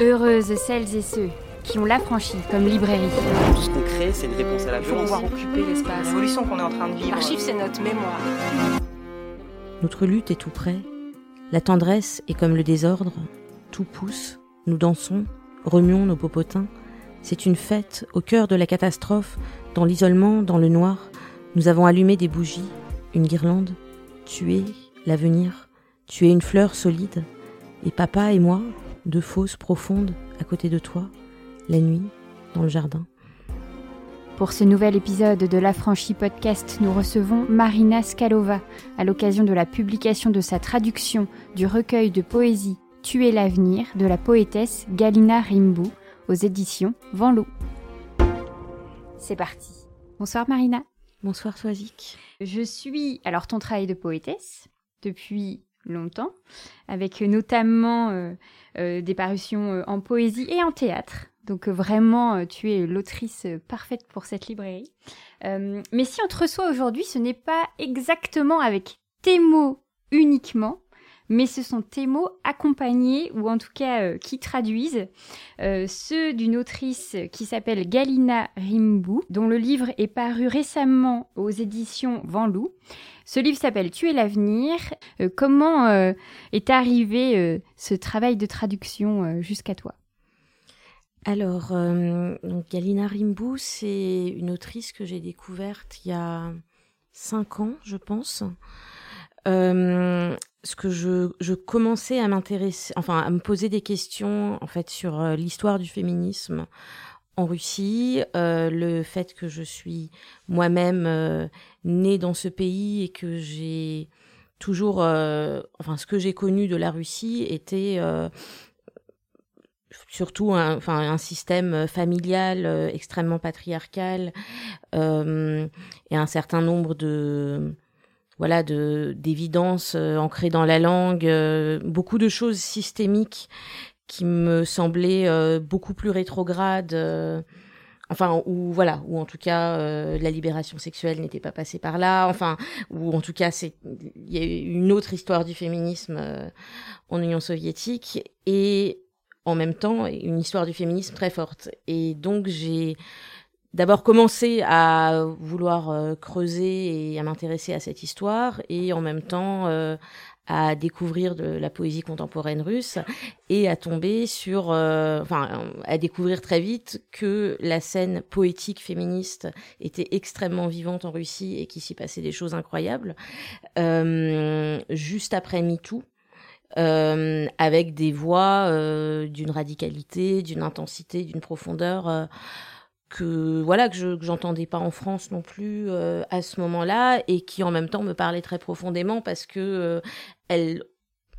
Heureuses celles et ceux qui ont l'affranchi comme librairie. Tout ce qu'on crée, c'est une réponse à la Pour violence. pouvoir occuper l'espace. L'évolution qu'on est en train de vivre. L'archive, c'est notre mémoire. Notre lutte est tout près. La tendresse est comme le désordre. Tout pousse. Nous dansons, remuons nos popotins. C'est une fête au cœur de la catastrophe, dans l'isolement, dans le noir. Nous avons allumé des bougies, une guirlande. Tu es l'avenir. Tu es une fleur solide. Et papa et moi, deux fosses profondes à côté de toi, la nuit, dans le jardin. Pour ce nouvel épisode de l'Affranchi Podcast, nous recevons Marina Skalova à l'occasion de la publication de sa traduction du recueil de poésie Tuer l'avenir de la poétesse Galina Rimbu aux éditions Venlou. C'est parti. Bonsoir Marina. Bonsoir Soisic. Je suis alors ton travail de poétesse depuis longtemps, avec notamment euh, euh, des parutions euh, en poésie et en théâtre. Donc vraiment, tu es l'autrice parfaite pour cette librairie. Mais si on te reçoit aujourd'hui, ce n'est pas exactement avec tes mots uniquement, mais ce sont tes mots accompagnés, ou en tout cas qui traduisent, ceux d'une autrice qui s'appelle Galina Rimbu, dont le livre est paru récemment aux éditions Venlou. Ce livre s'appelle Tu es l'avenir. Euh, comment euh, est arrivé euh, ce travail de traduction jusqu'à toi? Alors, Galina Rimbu, c'est une autrice que j'ai découverte il y a cinq ans, je pense. Ce que je, je commençais à m'intéresser, enfin à me poser des questions en fait sur l'histoire du féminisme en Russie, euh, le fait que je suis moi-même euh, née dans ce pays et que j'ai toujours, euh, enfin ce que j'ai connu de la Russie était surtout un, enfin, un système familial extrêmement patriarcal et un certain nombre de voilà de ancrées dans la langue, beaucoup de choses systémiques qui me semblaient euh, beaucoup plus rétrogrades. euh, Enfin, ou voilà, ou en tout cas, euh, la libération sexuelle n'était pas passée par là. Enfin, ou en tout cas, c'est il y a eu une autre histoire du féminisme euh, en Union soviétique et en même temps une histoire du féminisme très forte. Et donc j'ai d'abord commencé à vouloir euh, creuser et à m'intéresser à cette histoire et en même temps euh, à découvrir de la poésie contemporaine russe et à tomber sur, euh, enfin, à découvrir très vite que la scène poétique féministe était extrêmement vivante en Russie et qu'il s'y passait des choses incroyables. Euh, juste après MeToo, euh, avec des voix euh, d'une radicalité, d'une intensité, d'une profondeur euh, que voilà que je j'entendais pas en France non plus euh, à ce moment-là et qui en même temps me parlait très profondément parce que euh, elle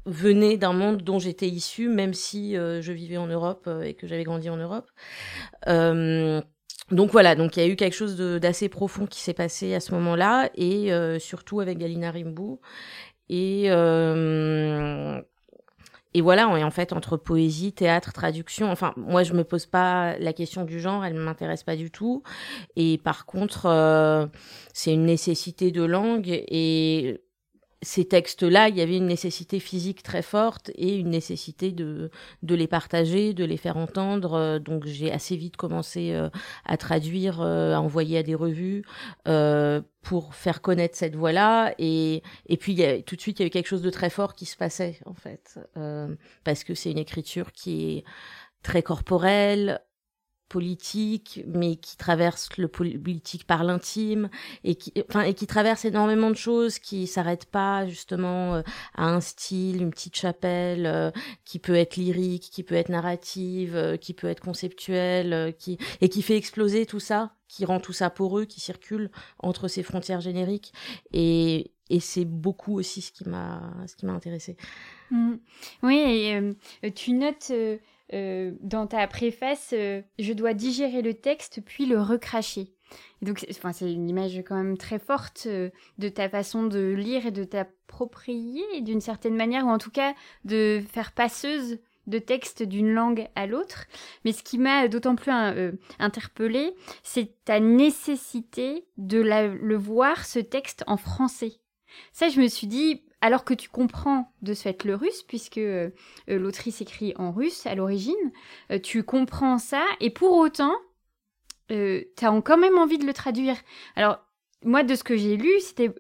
venait d'un monde dont j'étais issue même si euh, je vivais en Europe euh, et que j'avais grandi en Europe. Euh, donc voilà, donc il y a eu quelque chose d'assez profond qui s'est passé à ce moment-là et euh, surtout avec Galina Rimbu et euh, et voilà, et en fait, entre poésie, théâtre, traduction, enfin, moi, je me pose pas la question du genre, elle ne m'intéresse pas du tout. Et par contre, euh, c'est une nécessité de langue et ces textes-là, il y avait une nécessité physique très forte et une nécessité de, de les partager, de les faire entendre. Euh, Donc, j'ai assez vite commencé euh, à traduire, euh, à envoyer à des revues pour faire connaître cette voix-là. Et, et puis, tout de suite, il y a eu quelque chose de très fort qui se passait, en fait, parce que c'est une écriture qui est très corporelle, politique, mais qui traverse le politique par l'intime et qui, enfin, et qui traverse énormément de choses, qui s'arrête pas justement euh, à un style, une petite chapelle, euh, qui peut être lyrique, qui peut être narrative, euh, qui peut être conceptuelle, qui et qui fait exploser tout ça, qui rend tout ça poreux, qui circule entre ces frontières génériques et et c'est beaucoup aussi ce qui m'a ce qui m'a intéressé. Mm. Oui, et tu notes euh, dans ta préface, euh, je dois digérer le texte puis le recracher. Et donc, c'est- une image quand même très forte euh, de ta façon de lire et de t'approprier d'une certaine manière, ou en tout cas de faire passeuse de texte d'une langue à l'autre. Mais ce qui m'a d'autant plus euh, interpellée, c'est ta nécessité de le voir, ce texte, en français. Ça, je me suis dit, alors que tu comprends de ce fait le russe, puisque euh, l'autrice écrit en russe à l'origine, tu comprends ça, et pour autant, tu as quand même envie de le traduire. Alors, moi, de ce que j'ai lu, c'était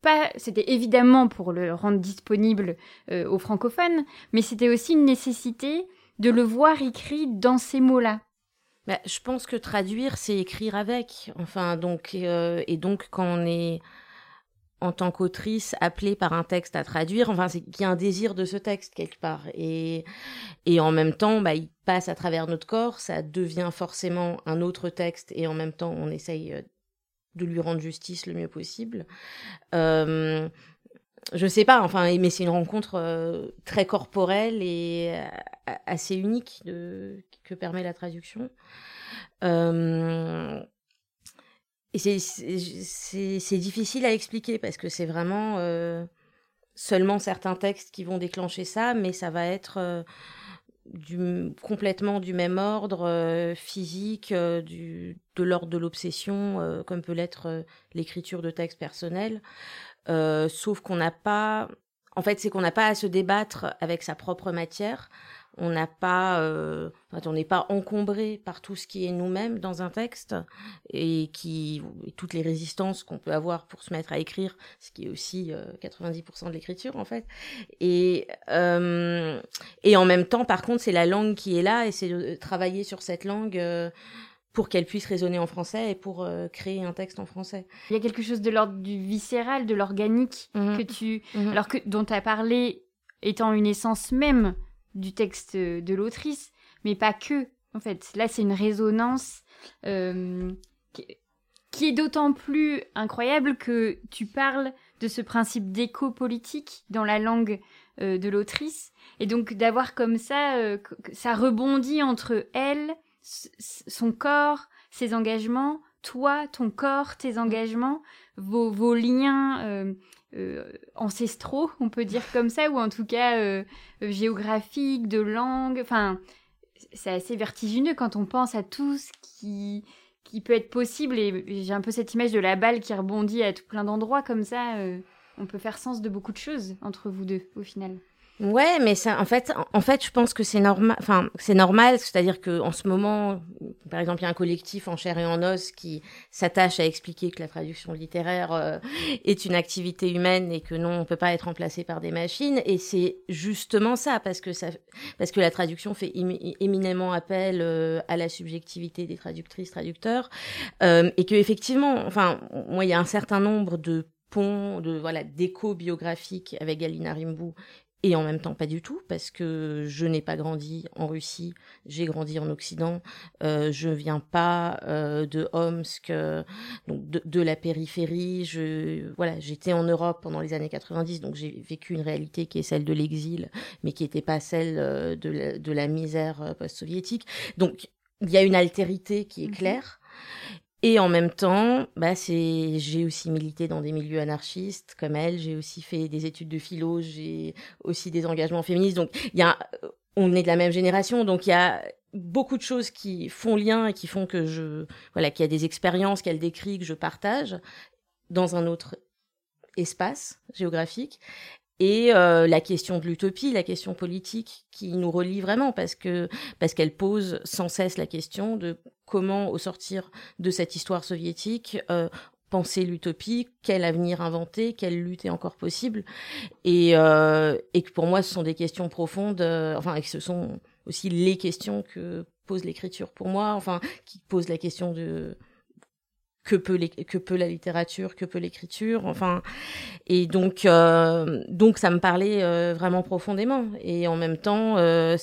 pas, c'était évidemment pour le rendre disponible aux francophones, mais c'était aussi une nécessité de le voir écrit dans ces mots-là. Bah, je pense que traduire, c'est écrire avec. Enfin, donc, euh, et donc, quand on est en tant qu'autrice appelée par un texte à traduire, enfin, c'est qu'il y a un désir de ce texte quelque part. Et, et en même temps, bah, il passe à travers notre corps, ça devient forcément un autre texte, et en même temps, on essaye euh, de lui rendre justice le mieux possible. Euh, je sais pas, enfin, mais c'est une rencontre euh, très corporelle et euh, assez unique que permet la traduction. Et c'est difficile à expliquer parce que c'est vraiment seulement certains textes qui vont déclencher ça, mais ça va être du, complètement du même ordre physique, du, de l'ordre de l'obsession, comme peut l'être l'écriture de textes personnels. Euh, sauf qu'on n'a pas, en fait, c'est qu'on n'a pas à se débattre avec sa propre matière. On n'a pas, euh, on n'est pas encombré par tout ce qui est nous-mêmes dans un texte et qui toutes les résistances qu'on peut avoir pour se mettre à écrire, ce qui est aussi 90% euh, de l'écriture en fait. Et et en même temps, par contre, c'est la langue qui est là et c'est de travailler sur cette langue pour qu'elle puisse résonner en français et pour euh, créer un texte en français. Il y a quelque chose de l'ordre du viscéral, de l'organique mhm. que tu, mhm. alors que dont tu as parlé étant une essence même du texte de l'autrice, mais pas que. En fait, là c'est une résonance euh, qui, est d'autant plus incroyable que tu parles de ce principe d'écho politique dans la langue euh, de l'autrice, et donc d'avoir comme ça, ça rebondit entre elle son corps, ses engagements, toi, ton corps, tes engagements, vos, liens euh, euh, ancestraux, on peut dire comme ça, ou en tout cas euh, géographiques, de langue. Enfin, c'est assez vertigineux quand on pense à tout ce qui, qui peut être possible. Et j'ai un peu cette image de la balle qui rebondit à tout plein d'endroits comme ça. on peut faire sens de beaucoup de choses entre vous deux, au final. Ouais, mais ça, en fait, en fait, je pense que c'est normal. Enfin, c'est normal, c'est-à-dire que en ce moment, par exemple, il y a un collectif en chair et en os qui s'attache à expliquer que la traduction littéraire euh, est une activité humaine et que non, on peut pas être remplacé par des machines. Et c'est justement ça, parce que ça, parce que la traduction fait éminemment appel euh, à la subjectivité des traductrices, traducteurs, euh, et que effectivement, enfin, moi, il y a un certain nombre de ponts, de voilà, d'échos biographiques avec Galina Rimbaud et en même temps pas du tout parce que je n'ai pas grandi en Russie, j'ai grandi en Occident, euh, je viens pas euh, de Omsk, euh, donc de, la périphérie, je voilà, j'étais en Europe pendant les années 90 donc j'ai vécu une réalité qui est celle de l'exil mais qui n'était pas celle euh, de la, de la misère post-soviétique. Donc il y a une altérité qui est mmh claire et en même temps, bah c'est, j'ai aussi milité dans des milieux anarchistes comme elle. J'ai aussi fait des études de philo. J'ai aussi des engagements féministes. Donc, il y a, on est de la même génération. Donc, il y a beaucoup de choses qui font lien et qui font que je, voilà, qu'il y a des expériences qu'elle décrit que je partage dans un autre espace géographique et euh, la question de l'utopie, la question politique qui nous relie vraiment parce que parce qu'elle pose sans cesse la question de comment au sortir de cette histoire soviétique euh, penser l'utopie, quel avenir inventer, quelle lutte est encore possible. Et euh, et que pour moi ce sont des questions profondes enfin et que ce sont aussi les questions que pose l'écriture pour moi enfin qui pose la question de que peut, les, que peut la littérature, que peut l'écriture, enfin, et donc, euh, donc ça me parlait euh, vraiment profondément. Et en même temps, euh,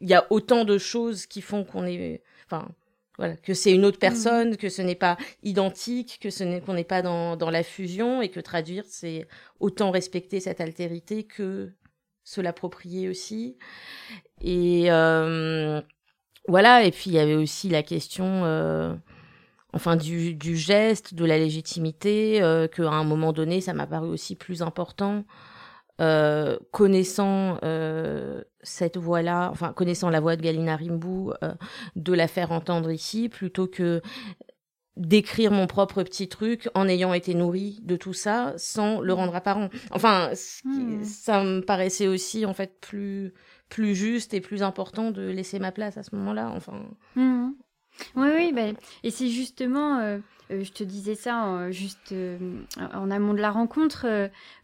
il y a autant de choses qui font qu'on est, enfin, voilà, que c'est une autre mmh. personne, que ce n'est pas identique, que ce n'est qu'on n'est pas dans, dans la fusion, et que traduire, c'est autant respecter cette altérité que se l'approprier aussi. Et voilà, et puis il y avait aussi la question enfin du, du, geste, de la légitimité, euh, qu'à un moment donné, ça m'a paru aussi plus important, euh, connaissant euh, cette voix-là, enfin connaissant la voix de Galina Rimbaud, euh, de la faire entendre ici, plutôt que d'écrire mon propre petit truc en ayant été nourrie de tout ça sans le rendre apparent. Enfin, hmm. ça me paraissait aussi en fait plus plus juste et plus important de laisser ma place à ce moment-là. Enfin. Hmm. Oui, oui, bah, et c'est justement, euh, euh, je te disais ça juste euh, en amont de la rencontre,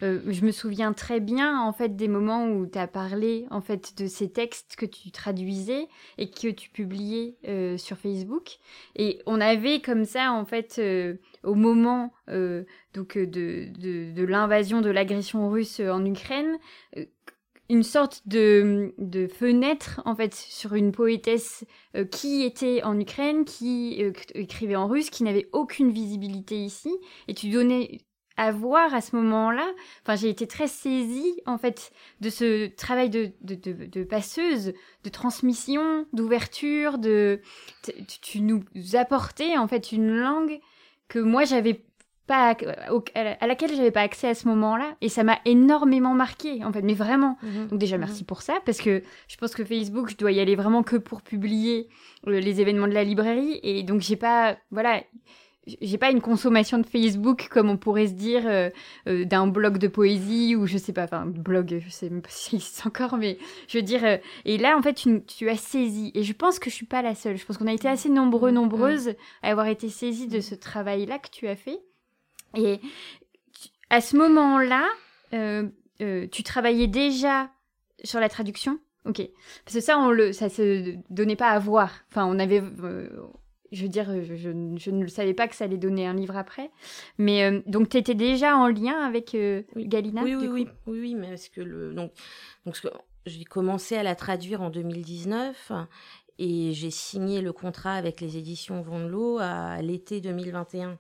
je me souviens très bien en fait des moments où tu as parlé en fait de ces textes que tu traduisais et que tu publiais sur Facebook. Et on avait comme ça en fait au moment donc de, de, de l'invasion de l'agression russe en Ukraine une sorte de, de, fenêtre en fait sur une poétesse euh, qui était en Ukraine, qui euh, écrivait en russe, qui n'avait aucune visibilité ici, et tu donnais à voir à ce moment-là. Enfin, j'ai été très saisie en fait de ce travail de, de, de, passeuse, de transmission, d'ouverture, de tu nous apportais en fait une langue que moi j'avais pas à laquelle j'avais pas accès à ce moment-là et ça m'a énormément marqué en fait mais vraiment mhm. donc déjà merci mhm. pour ça parce que je pense que Facebook je dois y aller vraiment que pour publier euh, les événements de la librairie et donc j'ai pas voilà j'ai pas une consommation de Facebook comme on pourrait se dire euh, euh, d'un blog de poésie ou je sais pas, enfin blog, je sais même pas si existe encore, mais je veux dire. et là, en fait, tu, tu, as saisi. Et je pense que je suis pas la seule. Je pense qu'on a été assez nombreux, mhm. nombreuses à avoir été saisis de ce travail-là que tu as fait. Et à ce moment-là, euh, euh, tu travaillais déjà sur la traduction? Ok. Parce que ça, on le, ça se donnait pas à voir. Enfin, on avait. Euh, je veux dire, je, ne savais pas que ça allait donner un livre après. Mais donc, tu étais déjà en lien avec Galina oui, oui, oui, oui, oui, mais parce que le. Donc, donc j'ai commencé à la traduire en 2019 et j'ai signé le contrat avec les éditions Vondelot à l'été 2021.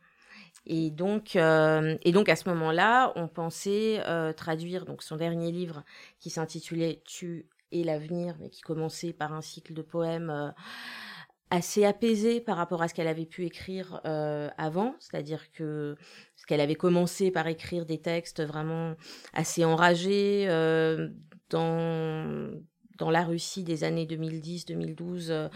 Et donc, euh, et donc à ce moment-là, on pensait euh, traduire donc son dernier livre qui s'intitulait Tu et l'avenir, mais qui commençait par un cycle de poèmes euh, assez apaisé par rapport à ce qu'elle avait pu écrire avant, c'est-à-dire que ce qu'elle avait commencé par écrire des textes vraiment assez enragés dans dans la Russie des années 2010-2012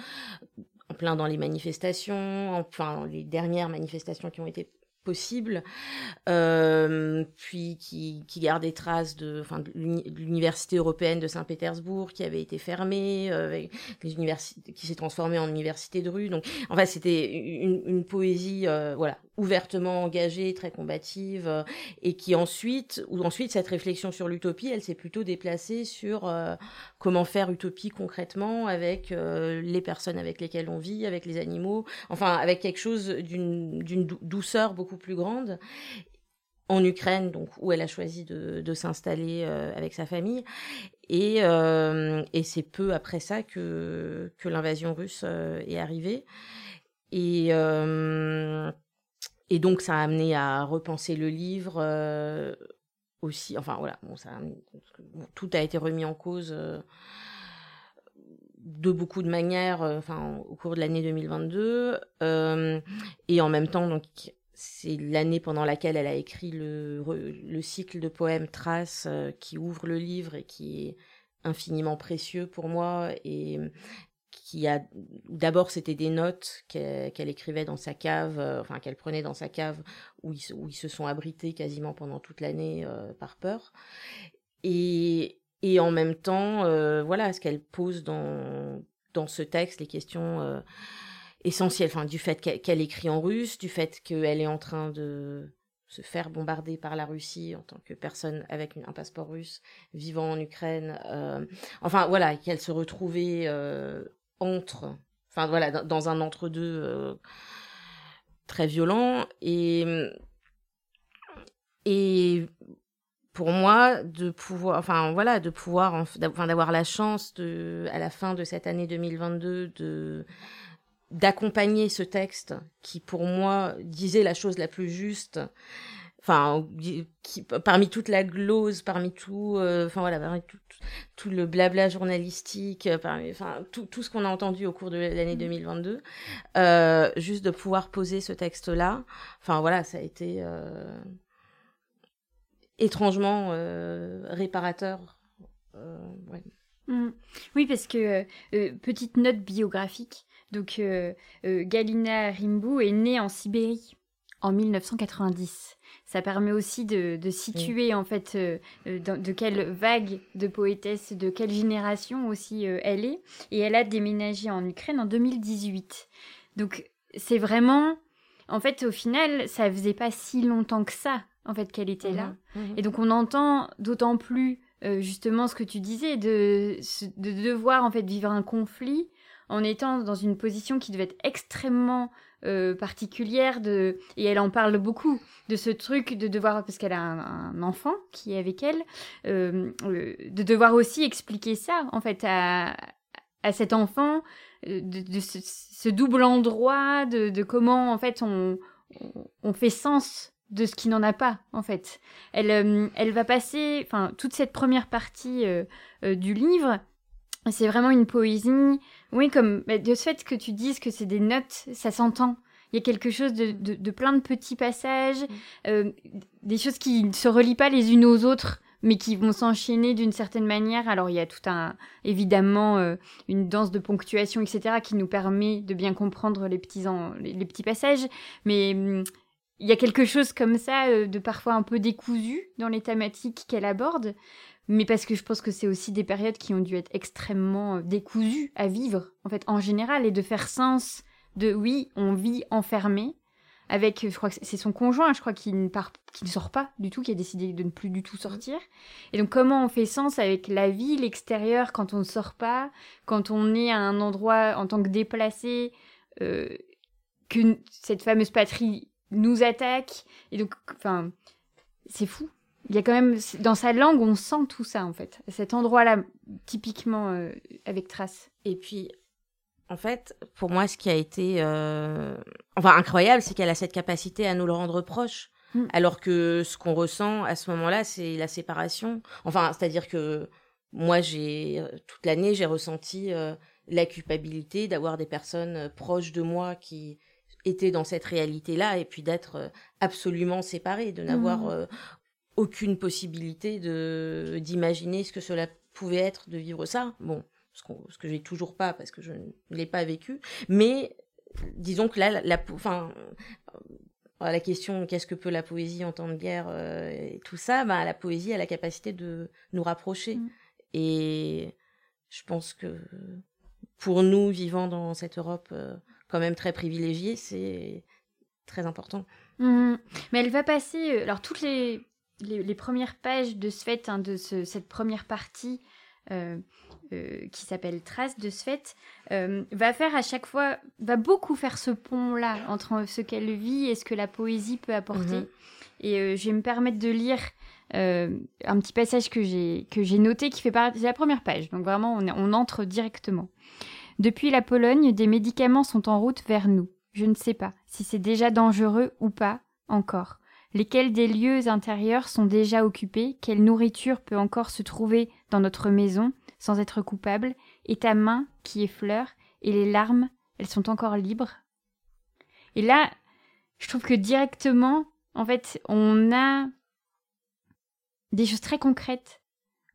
en plein dans les manifestations, enfin les dernières manifestations qui ont été possible, euh, puis qui, garde des traces de, l'université européenne de Saint-Pétersbourg qui avait été fermée, euh, qui s'est transformée en université de rue. Donc, en c'était une, une, poésie, euh, voilà, ouvertement engagée, très combative, euh, et qui ensuite, ou ensuite cette réflexion sur l'utopie, elle s'est plutôt déplacée sur euh, comment faire utopie concrètement avec euh, les personnes avec lesquelles on vit, avec les animaux, enfin avec quelque chose d'une douceur beaucoup plus grande en Ukraine, donc où elle a choisi de, de s'installer avec sa famille. Et, et c'est peu après ça que, que l'invasion russe est arrivée. Et, et donc, ça a amené à repenser le livre euh, aussi. Enfin, voilà, tout a été remis en cause euh, de beaucoup de manières euh, enfin, au cours de l'année 2022. et en même temps, donc, c'est l'année pendant laquelle elle a écrit le, le cycle de poèmes Traces qui ouvre le livre et qui est infiniment précieux pour moi qui a d'abord c'était des notes qu'elle écrivait dans sa cave, euh, enfin qu'elle prenait dans sa cave où ils, où ils se sont abrités quasiment pendant toute l'année euh, par peur. Et, et en même temps, euh, voilà, ce qu'elle pose dans, dans ce texte, les questions essentielles, enfin du fait qu'elle écrit en russe, du fait qu'elle est en train de se faire bombarder par la Russie en tant que personne avec un passeport russe vivant en Ukraine. enfin voilà, qu'elle se retrouvait entre, enfin voilà, dans, un entre-deux euh, très violent. Et, et pour moi, de pouvoir, enfin voilà, de pouvoir, enfin d'avoir la chance de, à la fin de cette année 2022, de d'accompagner ce texte qui pour moi disait la chose la plus juste enfin parmi toute la glose parmi tout euh, enfin voilà parmi tout, le blabla journalistique euh, parmi enfin tout, tout ce qu'on a entendu au cours de l'année 2022 mmh. euh, juste de pouvoir poser ce texte là enfin voilà ça a été étrangement réparateur mmh. oui parce que petite note biographique Donc Galina Rimbu est née en Sibérie en 1990. Ça permet aussi de, situer en fait de quelle vague de poétesse, de quelle génération aussi elle est. Et elle a déménagé en Ukraine en 2018. Donc c'est vraiment, en fait, au final, ça faisait pas si longtemps que ça, en fait, qu'elle était là. Mmh, mmh. Et donc on entend d'autant plus euh, justement ce que tu disais, de, de devoir en fait vivre un conflit en étant dans une position qui devait être extrêmement euh, particulière de et elle en parle beaucoup de ce truc de devoir parce qu'elle a un, enfant qui est avec elle euh, de devoir aussi expliquer ça en fait à, à cet enfant de, ce, double endroit, de, comment en fait on, on fait sens de ce qui n'en a pas en fait. Elle, euh, elle va passer, enfin toute cette première partie euh, euh, du livre, c'est vraiment une poésie. Oui, comme bah, de ce fait que tu dises que c'est des notes, ça s'entend. Il y a quelque chose de, de, plein de petits passages, mm. des choses qui ne se relient pas les unes aux autres mais qui vont s'enchaîner d'une certaine manière. Alors il y a tout un, évidemment, euh, une danse de ponctuation, etc., qui nous permet de bien comprendre les petits, les, petits passages, mais hum, il y a quelque chose comme ça euh, de parfois un peu décousu dans les thématiques qu'elle aborde, mais parce que je pense que c'est aussi des périodes qui ont dû être extrêmement euh, décousues à vivre, en fait, en général, et de faire sens de oui, on vit enfermé, avec, je crois que c'est son conjoint, je crois, qui ne, part, ne sort pas du tout, qui a décidé de ne plus du tout sortir. Et donc, comment on fait sens avec la vie, l'extérieur, quand on ne sort pas, quand on est à un endroit en tant que déplacé, euh, que cette fameuse patrie nous attaque? Et donc, enfin, c'est fou. Il y a quand même, dans sa langue, on sent tout ça, en fait. Cet endroit-là, typiquement euh, avec Trace. Et puis, en fait, pour moi, ce qui a été euh, enfin incroyable, c'est qu'elle a cette capacité à nous le rendre proche. Mm. Alors que ce qu'on ressent à ce moment-là, c'est la séparation. Enfin, c'est-à-dire que moi, j'ai toute l'année, j'ai ressenti euh, la culpabilité d'avoir des personnes proches de moi qui étaient dans cette réalité-là et puis d'être absolument séparées, de n'avoir mm. Aucune possibilité de d'imaginer ce que cela pouvait être de vivre ça. Bon, ce, ce que j'ai toujours pas parce que je ne l'ai pas vécu. Mais disons que là, la, enfin, euh, la question qu'est-ce que peut la poésie en temps de guerre euh, et tout ça, bah, la poésie a la capacité de nous rapprocher. Mm. Et je pense que pour nous, vivant dans cette Europe euh, quand même très privilégiée, c'est très important. Mm. Mais elle va passer, alors toutes les, les, premières pages de ce fait, hein, de cette première partie, euh, qui s'appelle Trace de ce fait, euh, va faire à chaque fois, va beaucoup faire ce pont-là entre ce qu'elle vit et ce que la poésie peut apporter. Mhm. Et euh, je vais me permettre de lire un petit passage que j'ai que j'ai noté qui fait partie de la première page. Donc vraiment, on, on entre directement. Depuis la Pologne, des médicaments sont en route vers nous. Je ne sais pas si c'est déjà dangereux ou pas encore. Lesquels des lieux intérieurs sont déjà occupés Quelle nourriture peut encore se trouver dans notre maison sans être coupable, et ta main qui effleure, et les larmes, elles sont encore libres. Et là, je trouve que directement, en fait, on a des choses très concrètes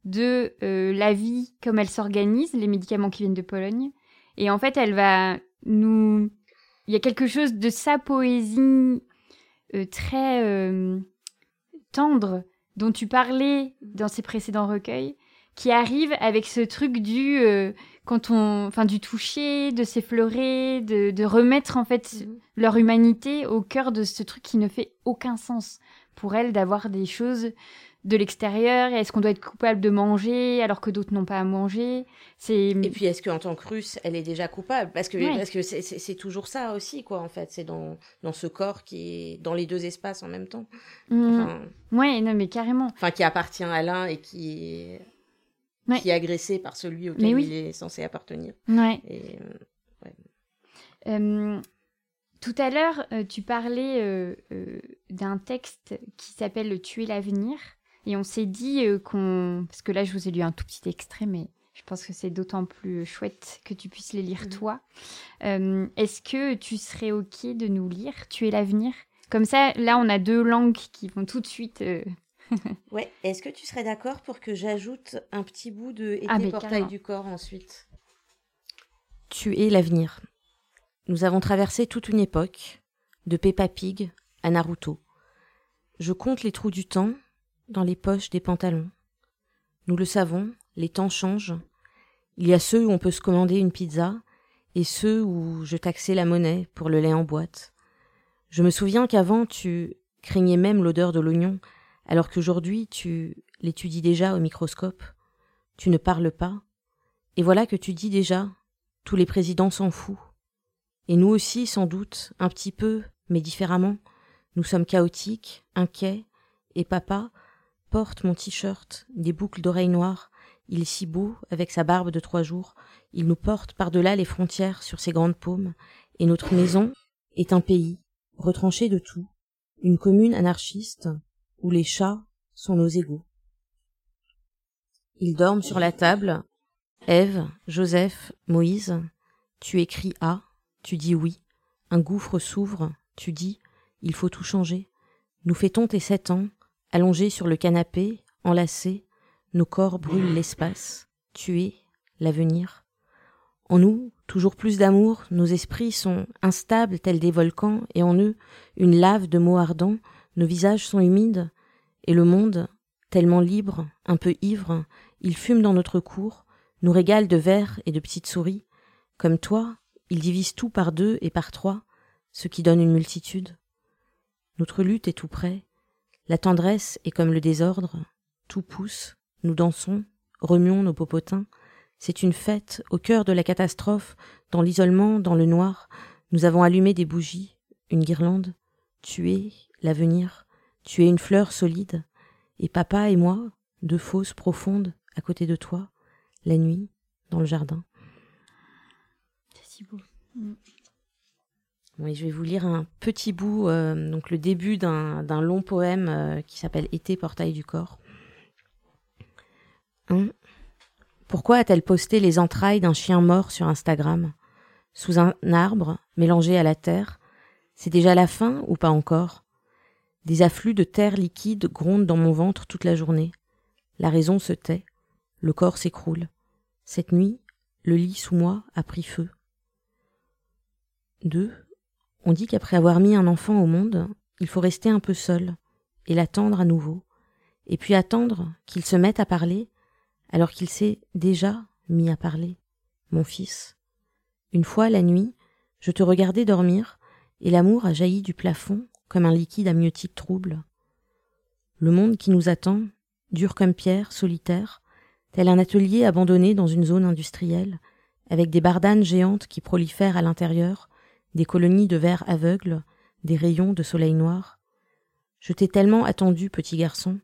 de euh, la vie, comme elle s'organise, les médicaments qui viennent de Pologne. Et en fait, elle va nous... Il y a quelque chose de sa poésie très euh, tendre dont tu parlais dans ses précédents recueils, qui arrive avec ce truc du euh, quand on enfin du toucher de s'effleurer de, de remettre en fait mhm. leur humanité au cœur de ce truc qui ne fait aucun sens pour elle d'avoir des choses de l'extérieur est-ce qu'on doit être coupable de manger alors que d'autres n'ont pas à manger? C'est et puis est-ce qu'en tant que russe elle est déjà coupable? Parce que parce que c'est toujours ça aussi quoi en fait. C'est dans dans ce corps qui est dans les deux espaces en même temps. Mmh. enfin, ouais non mais carrément. enfin qui appartient à l'un et qui est qui est agressé par celui auquel il est censé appartenir. Ouais. Euh, tout à l'heure, euh, tu parlais euh, d'un texte qui s'appelle Tuer l'avenir. Et on s'est dit qu'on. Parce que là, je vous ai lu un tout petit extrait, mais je pense que c'est d'autant plus chouette que tu puisses les lire toi. Est-ce que tu serais OK de nous lire Tuer l'avenir? Comme ça, là, on a deux langues qui vont tout de suite ouais, est-ce que tu serais d'accord pour que j'ajoute un petit bout de Été ah, portail du corps ensuite? Tu es l'avenir. nous avons traversé toute une époque, de Peppa Pig à Naruto. Je compte les trous du temps dans les poches des pantalons. Nous le savons, les temps changent. Il y a ceux où on peut se commander une pizza et ceux où je taxais la monnaie pour le lait en boîte. Je me souviens qu'avant tu craignais même l'odeur de l'oignon, alors qu'aujourd'hui tu l'étudies déjà au microscope. Tu ne parles pas. Et voilà que tu dis déjà tous les présidents s'en foutent. Et nous aussi, sans doute, un petit peu, mais différemment. Nous sommes chaotiques, inquiets, et papa porte mon t-shirt, des boucles d'oreilles noires. Il est si beau, avec sa barbe de trois jours. Il nous porte par-delà les frontières sur ses grandes paumes. Et notre maison est un pays, retranché de tout, une commune anarchiste, où les chats sont nos égaux. Ils dorment sur la table. Ève, Joseph, Moïse. Tu écris A, tu dis oui. Un gouffre s'ouvre, tu dis il faut tout changer. Nous fêtons tes sept ans, allongés sur le canapé, enlacés, nos corps brûlent l'espace. Tu es l'avenir. En nous, toujours plus d'amour, nos esprits sont instables tels des volcans, et en eux, une lave de mots ardents, nos visages sont humides, et le monde, tellement libre, un peu ivre, il fume dans notre cour, nous régale de vers et de petites souris. Comme toi, il divise tout par deux et par trois, ce qui donne une multitude. Notre lutte est tout près, la tendresse est comme le désordre, tout pousse, nous dansons, remuons nos popotins, c'est une fête au cœur de la catastrophe, dans l'isolement, dans le noir, nous avons allumé des bougies, une guirlande, tu es l'avenir, tu es une fleur solide, et papa et moi, deux fosses profondes à côté de toi, la nuit, dans le jardin. Je vais vous lire un petit bout, euh, donc le début d'un long poème euh, qui s'appelle Été, portail du corps. Hein Pourquoi a-t-elle posté les entrailles d'un chien mort sur Instagram? Sous un arbre, mélangé à la terre? C'est déjà la fin ou pas encore? Des afflux de terre liquide grondent dans mon ventre toute la journée. La raison se tait, le corps s'écroule. Cette nuit, le lit sous moi a pris feu. 2. On dit qu'après avoir mis un enfant au monde, il faut rester un peu seul et l'attendre à nouveau, et puis attendre qu'il se mette à parler alors qu'il s'est déjà mis à parler. Mon fils. Une fois la nuit, je te regardais dormir, et l'amour a jailli du plafond comme un liquide amniotique trouble. Le monde qui nous attend, dur comme pierre, solitaire, tel un atelier abandonné dans une zone industrielle, avec des bardanes géantes qui prolifèrent à l'intérieur, des colonies de vers aveugles, des rayons de soleil noir. Je t'ai tellement attendu, petit garçon,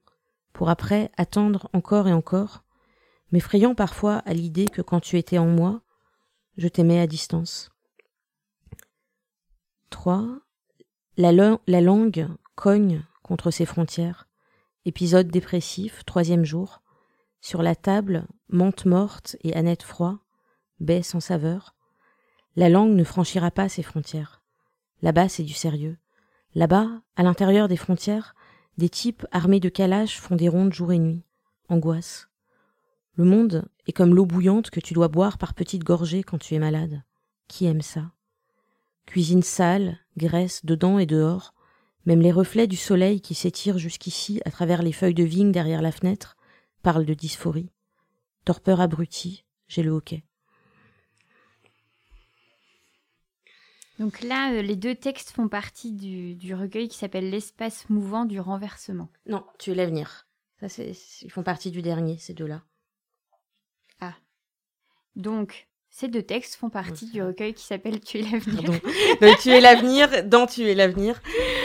pour après attendre encore et encore, m'effrayant parfois à l'idée que quand tu étais en moi, je t'aimais à distance. 3. La, la langue cogne contre ses frontières. Épisode dépressif, troisième jour. Sur la table, menthe morte et Annette froid, baie sans saveur. La langue ne franchira pas ses frontières. Là-bas, c'est du sérieux. Là-bas, à l'intérieur des frontières, des types armés de calages font des rondes jour et nuit. Angoisse. Le monde est comme l'eau bouillante que tu dois boire par petites gorgées quand tu es malade. Qui aime ça? Cuisine sale, graisse dedans et dehors, même les reflets du soleil qui s'étirent jusqu'ici à travers les feuilles de vigne derrière la fenêtre parlent de dysphorie. Torpeur abruti, j'ai le hoquet. Donc là, euh, les deux textes font partie du, recueil qui s'appelle L'espace mouvant du renversement. Non, tu es l'avenir. Ça, c'est, ils font partie du dernier, ces deux-là. Ah. Donc, ces deux textes font partie du recueil qui s'appelle Tu es l'avenir. Donc, Tu es l'avenir, dans Tu es l'avenir.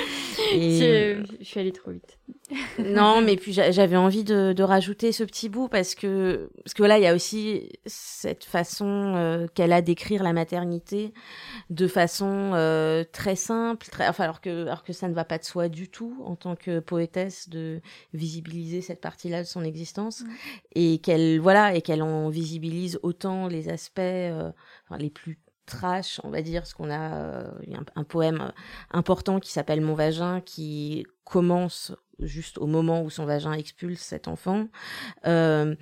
Je, suis allée trop vite. non, mais puis j'avais envie de, de, rajouter ce petit bout parce que parce que là il y a aussi cette façon euh, qu'elle a d'écrire la maternité de façon euh, très simple, très, enfin alors que alors que ça ne va pas de soi du tout en tant que poétesse de visibiliser cette partie-là de son existence et qu'elle voilà et qu'elle en visibilise autant les aspects euh, enfin, les plus trash, on va dire, parce qu'on a euh, un, poème important qui s'appelle Mon vagin, qui commence juste au moment où son vagin expulse cet enfant. Euh,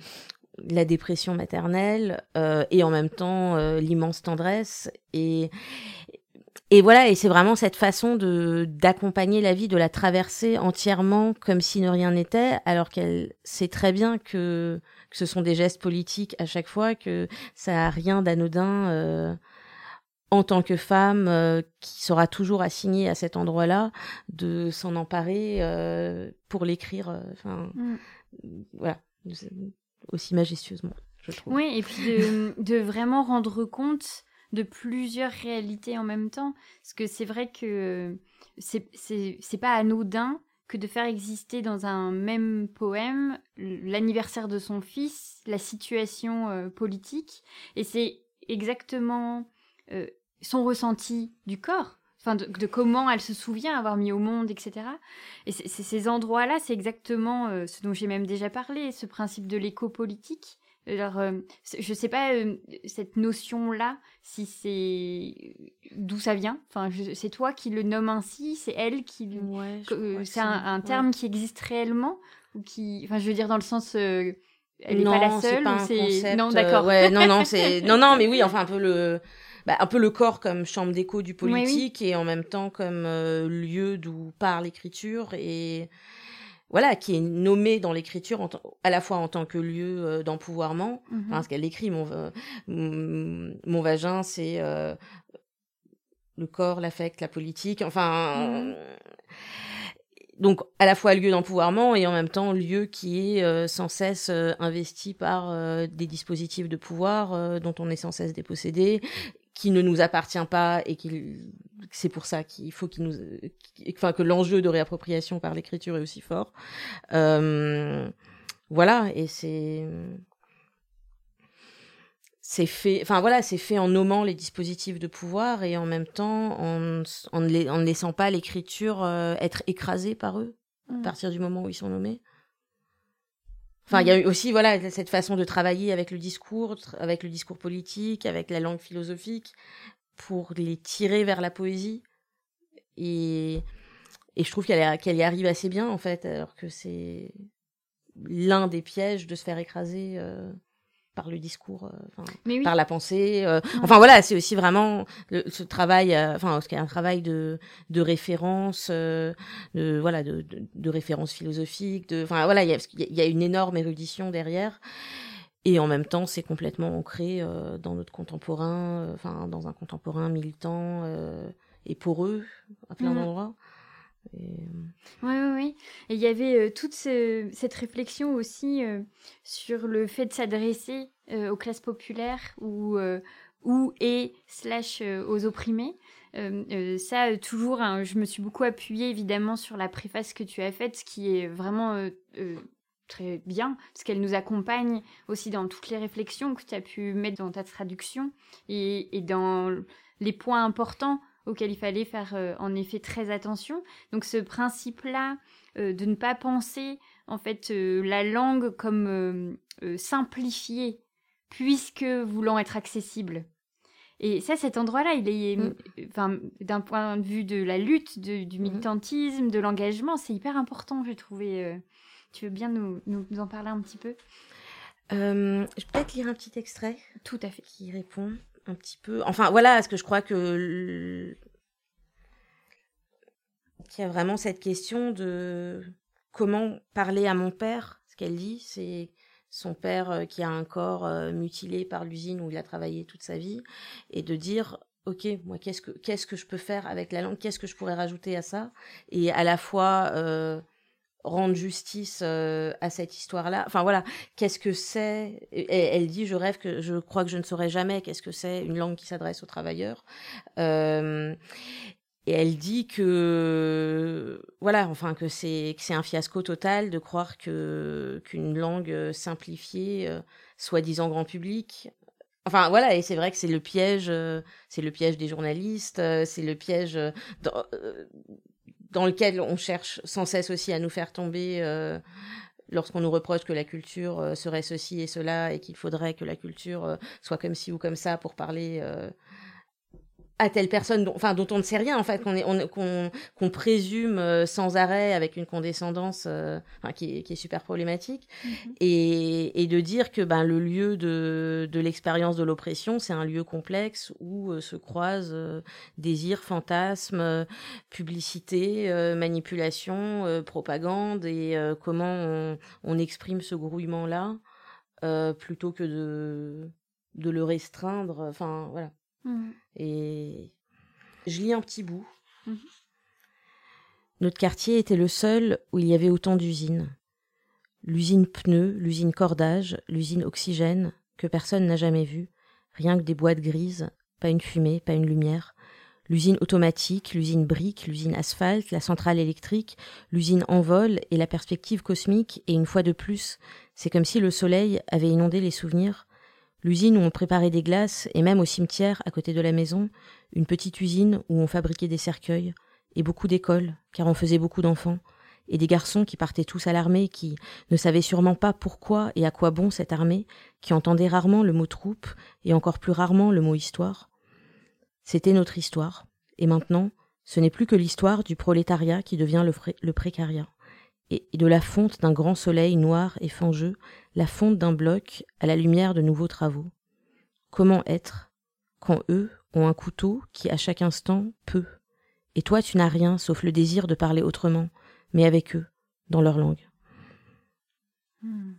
la dépression maternelle euh, et en même temps l'immense tendresse et et voilà, et c'est vraiment cette façon de d'accompagner la vie, de la traverser entièrement comme si ne rien n'était, alors qu'elle sait très bien que, que, ce sont des gestes politiques à chaque fois, que ça a rien d'anodin euh, en tant que femme euh, qui sera toujours assignée à cet endroit-là, de s'en emparer euh, pour l'écrire. Euh, enfin, mm. voilà, aussi majestueusement, je trouve. Oui, et puis de, de vraiment rendre compte de plusieurs réalités en même temps. Parce que c'est vrai que c'est pas anodin que de faire exister dans un même poème l'anniversaire de son fils, la situation euh, politique, et c'est exactement euh, son ressenti du corps, enfin de, comment elle se souvient avoir mis au monde, etc. Et c'est ces endroits-là, c'est exactement euh, ce dont j'ai même déjà parlé, ce principe de l'éco politique, alors, euh, je sais pas euh, cette notion-là, si c'est d'où ça vient. Enfin, c'est toi qui le nomme ainsi, c'est elle qui. Ouais, euh, c'est un, terme qui existe réellement ou qui. Enfin, je veux dire dans le sens. elle n'est pas la seule. Pas un non, d'accord. ouais, non, non, c'est non, non, mais oui, enfin un peu le. Bah, un peu le corps comme chambre d'écho du politique et en même temps comme lieu d'où part l'écriture et voilà, qui est nommé dans l'écriture à la fois en tant que lieu euh, d'empouvoirment, parce qu'elle écrit mon, mon vagin, c'est euh, le corps, l'affect, la politique, enfin. Mmh donc à la fois lieu d'empouvoirment et en même temps lieu qui est euh, sans cesse investi par des dispositifs de pouvoir dont on est sans cesse dépossédé qui ne nous appartient pas et qui c'est pour ça qu'il faut qu'il nous enfin que l'enjeu de réappropriation par l'écriture est aussi fort euh, voilà et c'est c'est fait enfin voilà c'est fait en nommant les dispositifs de pouvoir et en même temps en, en, ne, en laissant pas l'écriture euh, être écrasée par eux à mmh. partir du moment où ils sont nommés Enfin, il y a eu aussi voilà cette façon de travailler avec le discours, avec le discours politique, avec la langue philosophique, pour les tirer vers la poésie. Et, et je trouve qu'elle qu'elle y arrive assez bien en fait, alors que c'est l'un des pièges de se faire écraser. Euh, par le discours, euh, par la pensée. Euh, enfin voilà, c'est aussi vraiment ce travail, euh, enfin ce qui est un travail de, de référence, de voilà, de, de, référence philosophique. De, enfin voilà, il y a, une énorme érudition derrière. Et en même temps, c'est complètement ancré dans notre contemporain, enfin dans un contemporain militant et poreux à plein d'endroits. Oui, oui, oui. Et il y avait euh, toute cette réflexion aussi euh, sur le fait de s'adresser euh, aux classes populaires ou, ou et slash aux opprimés. ça, toujours, hein, je me suis beaucoup appuyée évidemment sur la préface que tu as faite, ce qui est vraiment très bien, parce qu'elle nous accompagne aussi dans toutes les réflexions que tu as pu mettre dans ta traduction et, et dans les points importants auquel il fallait faire euh, en effet très attention. Donc ce principe-là euh, de ne pas penser en fait euh, la langue comme simplifiée puisque voulant être accessible. Et ça, cet endroit-là, il est, mm. enfin, d'un point de vue de la lutte, du mm-hmm. militantisme, de l'engagement, c'est hyper important, j'ai trouvé. tu veux bien nous, nous, en parler un petit peu? Je peux peut-être lire un petit extrait Tout à fait. Qui répond un petit peu. Enfin, voilà, parce que je crois que qu'il y a vraiment cette question de comment parler à mon père. Ce qu'elle dit, c'est son père euh, qui a un corps euh, mutilé par l'usine où il a travaillé toute sa vie, et de dire ok, moi qu'est-ce que qu'est-ce que je peux faire avec la langue, qu'est-ce que je pourrais rajouter à ça, et à la fois euh, rendre justice euh, à cette histoire-là. Enfin voilà, qu'est-ce que c'est? Elle dit, je rêve que je crois que je ne saurais jamais qu'est-ce que c'est une langue qui s'adresse aux travailleurs. Euh, et elle dit que voilà, enfin que c'est que c'est un fiasco total de croire que qu'une langue simplifiée, euh, soi-disant grand public, Enfin voilà, et c'est vrai que c'est le piège, c'est le piège des journalistes, c'est le piège dans, dans lequel on cherche sans cesse aussi à nous faire tomber euh, lorsqu'on nous reproche que la culture euh, serait ceci et cela et qu'il faudrait que la culture euh, soit comme ci ou comme ça pour parler à telle personne, dont, enfin dont on ne sait rien en fait, qu'on on, qu'on présume euh, sans arrêt avec une condescendance euh, qui, est, qui, est, super problématique, mhm. et, et, de dire que ben le lieu de, de l'expérience de l'oppression, c'est un lieu complexe où euh, se croisent désir, fantasme, publicité, manipulation, propagande, et comment on, on, exprime ce grouillement là plutôt que de de le restreindre, enfin voilà. Mmh. Et je lis un petit bout. Mmh. Notre quartier était le seul où il y avait autant d'usines. L'usine pneus, l'usine cordage, l'usine oxygène, que personne n'a jamais vue, rien que des boîtes grises, pas une fumée, pas une lumière. L'usine automatique, l'usine brique, l'usine asphalte, la centrale électrique, l'usine en vol et la perspective cosmique, et une fois de plus, c'est comme si le soleil avait inondé les souvenirs, L'usine où on préparait des glaces, et même au cimetière, à côté de la maison, une petite usine où on fabriquait des cercueils, et beaucoup d'écoles, car on faisait beaucoup d'enfants, et des garçons qui partaient tous à l'armée, qui ne savaient sûrement pas pourquoi et à quoi bon cette armée, qui entendaient rarement le mot troupe, et encore plus rarement le mot histoire. C'était notre histoire, et maintenant, ce n'est plus que l'histoire du prolétariat qui devient le, le précariat et de la fonte d'un grand soleil noir et fangeux, la fonte d'un bloc à la lumière de nouveaux travaux. Comment être quand eux ont un couteau qui à chaque instant peut, et toi tu n'as rien sauf le désir de parler autrement, mais avec eux, dans leur langue. Hmm.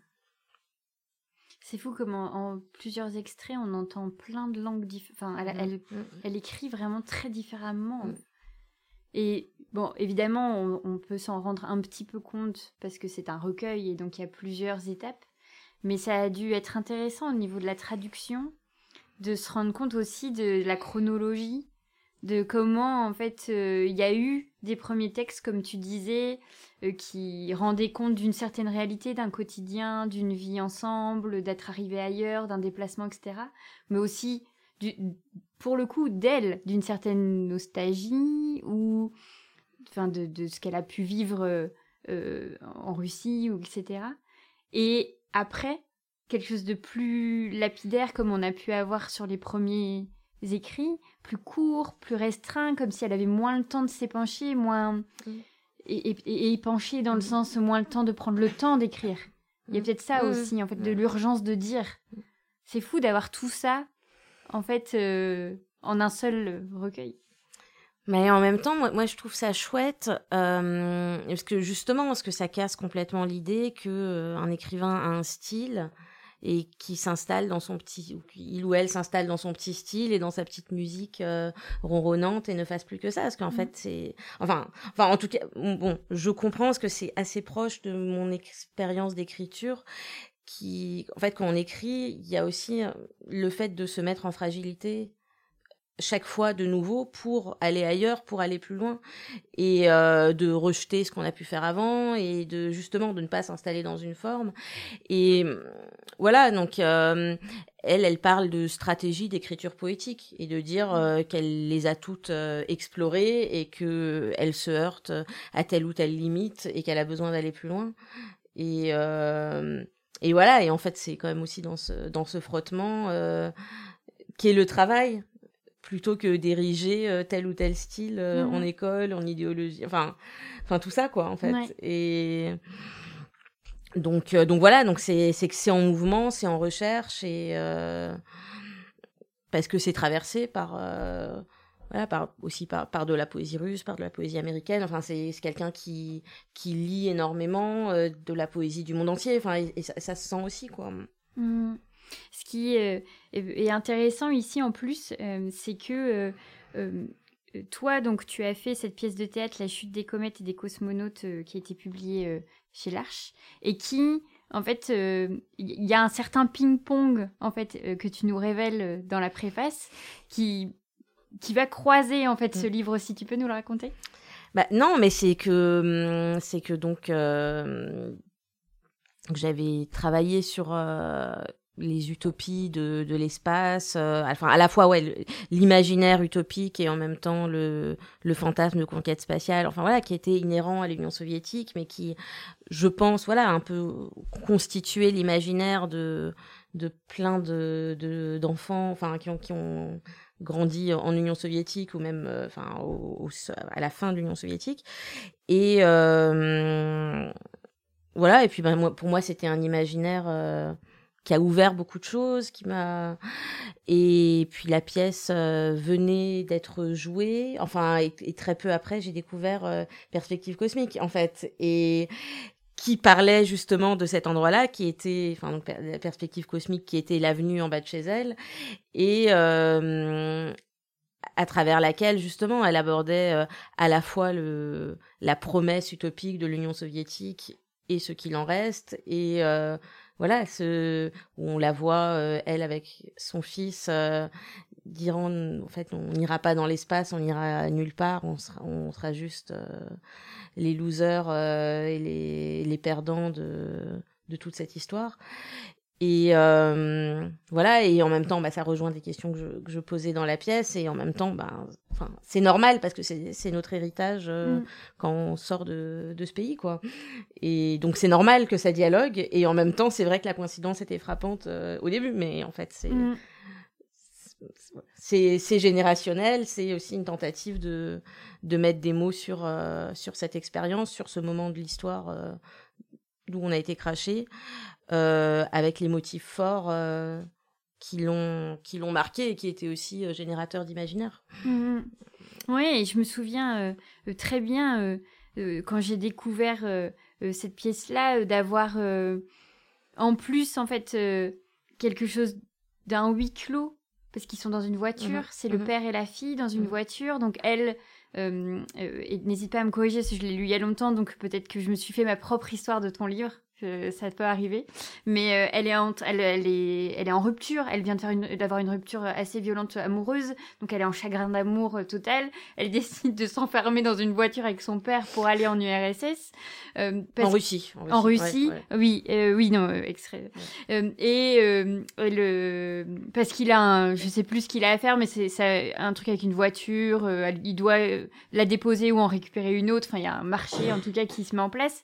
C'est fou comment en, plusieurs extraits on entend plein de langues différentes. Enfin, elle, hmm. Hmm. elle, écrit vraiment très différemment. Et Bon, évidemment, on, peut s'en rendre un petit peu compte parce que c'est un recueil et donc il y a plusieurs étapes. Mais ça a dû être intéressant au niveau de la traduction, de se rendre compte aussi de la chronologie, de comment en fait euh, il y a eu des premiers textes, comme tu disais, euh, qui rendaient compte d'une certaine réalité, d'un quotidien, d'une vie ensemble, d'être arrivé ailleurs, d'un déplacement, etc. Mais aussi, pour le coup, d'elle, d'une certaine nostalgie ou de, ce qu'elle a pu vivre euh, en Russie, ou etc. Et après, quelque chose de plus lapidaire, comme on a pu avoir sur les premiers écrits, plus court, plus restreint, comme si elle avait moins le temps de s'épancher, moins. Mm. Et, et, épancher dans le mm. sens moins le temps de prendre le temps d'écrire. Il y a mm. peut-être ça aussi, en fait, de l'urgence de dire. C'est fou d'avoir tout ça, en fait, euh, en un seul recueil. Mais en même temps, moi, moi je trouve ça chouette euh, parce que justement, parce que ça casse complètement l'idée que euh, un écrivain a un style et qui s'installe dans son petit, ou il ou elle s'installe dans son petit style et dans sa petite musique euh, ronronnante et ne fasse plus que ça, parce qu'en mmh. fait c'est, enfin, enfin en tout cas, bon, je comprends parce que c'est assez proche de mon expérience d'écriture qui, en fait, quand on écrit, il y a aussi euh, le fait de se mettre en fragilité chaque fois de nouveau pour aller ailleurs, pour aller plus loin et euh, de rejeter ce qu'on a pu faire avant et de justement de ne pas s'installer dans une forme. Et voilà, donc euh, elle, elle parle de stratégie d'écriture poétique et de dire euh, qu'elle les a toutes explorées et que elle se heurte à telle ou telle limite et qu'elle a besoin d'aller plus loin. Et et voilà, et en fait, c'est quand même aussi dans ce dans ce frottement qui est le travail plutôt que d'ériger euh, tel ou tel style euh, en mhm. école, en idéologie, enfin, enfin tout ça quoi en fait. Et donc, euh, donc voilà, donc c'est c'est que c'est en mouvement, c'est en recherche et parce que c'est traversé par voilà, par, aussi par, par de la poésie russe, par de la poésie américaine. Enfin, c'est quelqu'un qui, qui lit énormément de la poésie du monde entier. Enfin, et, ça, se sent aussi, quoi. Mmh. Ce qui est, intéressant ici en plus, euh, c'est que euh, euh, toi, donc, tu as fait cette pièce de théâtre, La chute des comètes et des cosmonautes, qui a été publiée chez l'Arche, et qui, en fait, il y a un certain ping-pong, en fait, que tu nous révèles dans la préface, qui, qui va croiser, en fait, ce mm. livre aussi. Tu peux nous le raconter? Bah, non, mais c'est que, hum, c'est que donc, j'avais travaillé sur les utopies de, de l'espace, euh, enfin à la fois ouais l'imaginaire utopique et en même temps le, le fantasme de conquête spatiale, enfin voilà qui était inhérent à l'Union soviétique, mais qui, je pense, voilà un peu constituait l'imaginaire de de plein de d'enfants, enfin qui ont qui ont grandi en Union soviétique ou même enfin à la fin de l'Union soviétique. Et voilà et puis ben, moi, pour moi c'était un imaginaire qui a ouvert beaucoup de choses, qui m'a et puis la pièce euh, venait d'être jouée, enfin et, très peu après j'ai découvert euh, Perspective cosmique en fait. Et qui parlait justement de cet endroit-là, qui était, enfin donc la perspective cosmique, qui était l'avenue en bas de chez elle, et euh, à travers laquelle justement elle abordait à la fois le la promesse utopique de l'Union soviétique et ce qu'il en reste, et voilà, ce, on la voit, euh, elle, avec son fils, euh, diront, en fait, on n'ira pas dans l'espace, on ira nulle part, on sera, on sera juste euh, les losers et les, les perdants de, de toute cette histoire. Et euh, voilà, et en même temps, bah, ça rejoint des questions que je, que je, posais dans la pièce, et en même temps, bah, c'est normal parce que c'est notre héritage euh, mm. quand on sort de, de, ce pays, quoi. Et donc c'est normal que ça dialogue, et en même temps, c'est vrai que la coïncidence était frappante euh, au début, mais en fait, c'est mm. c'est générationnel, c'est aussi une tentative de, de mettre des mots sur, sur cette expérience, sur ce moment de l'histoire d'où on a été craché. Euh, avec les motifs forts euh, qui l'ont qui l'ont marqué et qui étaient aussi euh, générateurs d'imaginaire. Mmh oui, je me souviens très bien quand j'ai découvert cette pièce-là d'avoir en plus en fait quelque chose d'un huis clos parce qu'ils sont dans une voiture, mmh c'est le mmh père et la fille dans une voiture, donc elle n'hésite pas à me corriger si je l'ai lu il y a longtemps, donc peut-être que je me suis fait ma propre histoire de ton livre ça peut arriver. Mais euh, elle, est en, elle, elle, est, elle est en rupture. Elle vient d'avoir une, rupture assez violente amoureuse. Donc elle est en chagrin d'amour euh, total. Elle décide de s'enfermer dans une voiture avec son père pour aller en URSS. Euh, en, Russie, en, Russie. oui, oui, non, extrait. et le, parce qu'il a un, je sais plus ce qu'il a à faire, mais c'est un truc avec une voiture. il doit la déposer ou en récupérer une autre. Enfin, il y a un marché en tout cas qui se met en place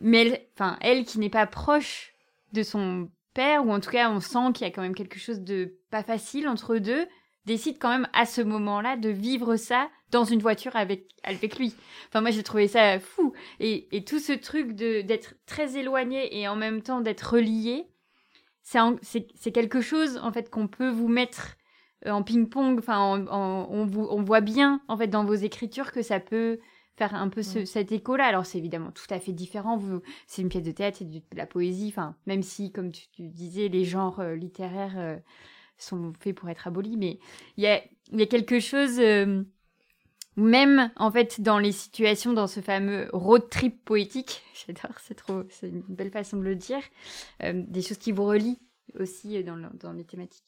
mais elle, enfin, elle qui n'est pas proche de son père, ou en tout cas, on sent qu'il y a quand même quelque chose de pas facile entre eux deux, décide quand même à ce moment-là de vivre ça dans une voiture avec, avec lui. Enfin, moi, j'ai trouvé ça fou. Et, et tout ce truc de, d'être très éloigné et en même temps d'être relié, c'est, c'est, quelque chose, en fait, qu'on peut vous mettre euh, en ping-pong. Enfin, on, vous, on voit bien, en fait, dans vos écritures que ça peut faire un peu ce, cet écho-là. Alors c'est évidemment tout à fait différent. Vous, c'est une pièce de théâtre, c'est de la poésie. Enfin, même si, comme tu, disais, les genres euh, littéraires euh, sont faits pour être abolis, mais il y a, y a, quelque chose. Euh, même en fait dans les situations, dans ce fameux road trip poétique, j'adore, c'est trop, c'est une belle façon de le dire, des choses qui vous relient aussi dans, dans les thématiques.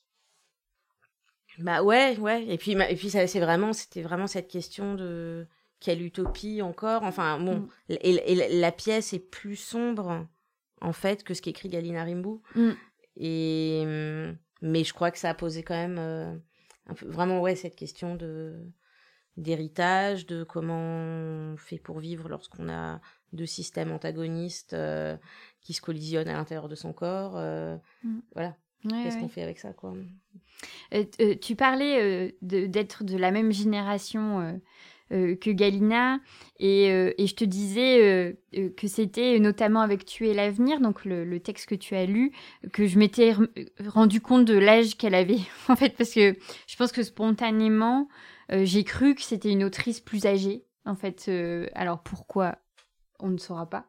Bah ouais, ouais. Et puis, et puis ça, c'est vraiment, c'était vraiment cette question de quelle utopie encore? Enfin, bon, mm. et, la pièce est plus sombre, en fait, que ce qu'écrit Galina Rimbaud. Mm. Et, mm, mais je crois que ça a posé quand même euh, un peu, vraiment, ouais, cette question de d'héritage, de comment on fait pour vivre lorsqu'on a deux systèmes antagonistes euh, qui se collisionnent à l'intérieur de son corps. Euh, voilà. Qu'est-ce qu'on fait avec ça, quoi? Tu parlais d'être de, la même génération que Galina. Et, euh, et, je te disais euh, que c'était notamment avec Tu es l'avenir, donc le, texte que tu as lu, que je m'étais rendu compte de l'âge qu'elle avait. en fait, parce que je pense que spontanément, j'ai cru que c'était une autrice plus âgée. En fait, alors pourquoi on ne saura pas.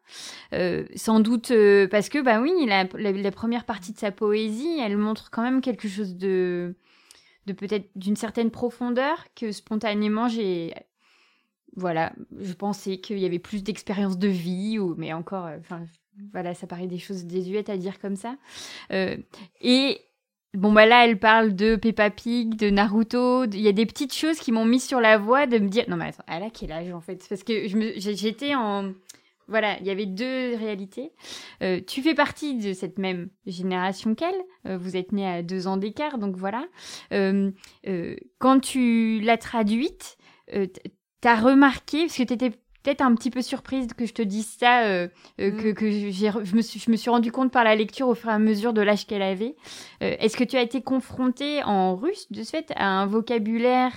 sans doute parce que, bah oui, la, la, première partie de sa poésie, elle montre quand même quelque chose de, de peut-être d'une certaine profondeur que spontanément j'ai voilà, je pensais qu'il y avait plus d'expérience de vie, ou, mais encore, euh, enfin, voilà, ça paraît des choses désuètes à dire comme ça. Euh, et bon, bah là, elle parle de Peppa Pig, de Naruto. Il y a des petites choses qui m'ont mis sur la voie de me dire, non mais attends, elle a quel âge en fait? Parce que j'étais en voilà, il y avait deux réalités. Euh, tu fais partie de cette même génération qu'elle. vous êtes née à deux ans d'écart, donc voilà. quand tu l'as traduite, T'as remarqué, parce que t'étais peut-être un petit peu surprise que je te dise ça, euh, euh, que, mm. que je, me suis, je me suis rendu compte par la lecture au fur et à mesure de l'âge qu'elle avait. Est-ce que tu as été confrontée en russe, de ce fait, à un vocabulaire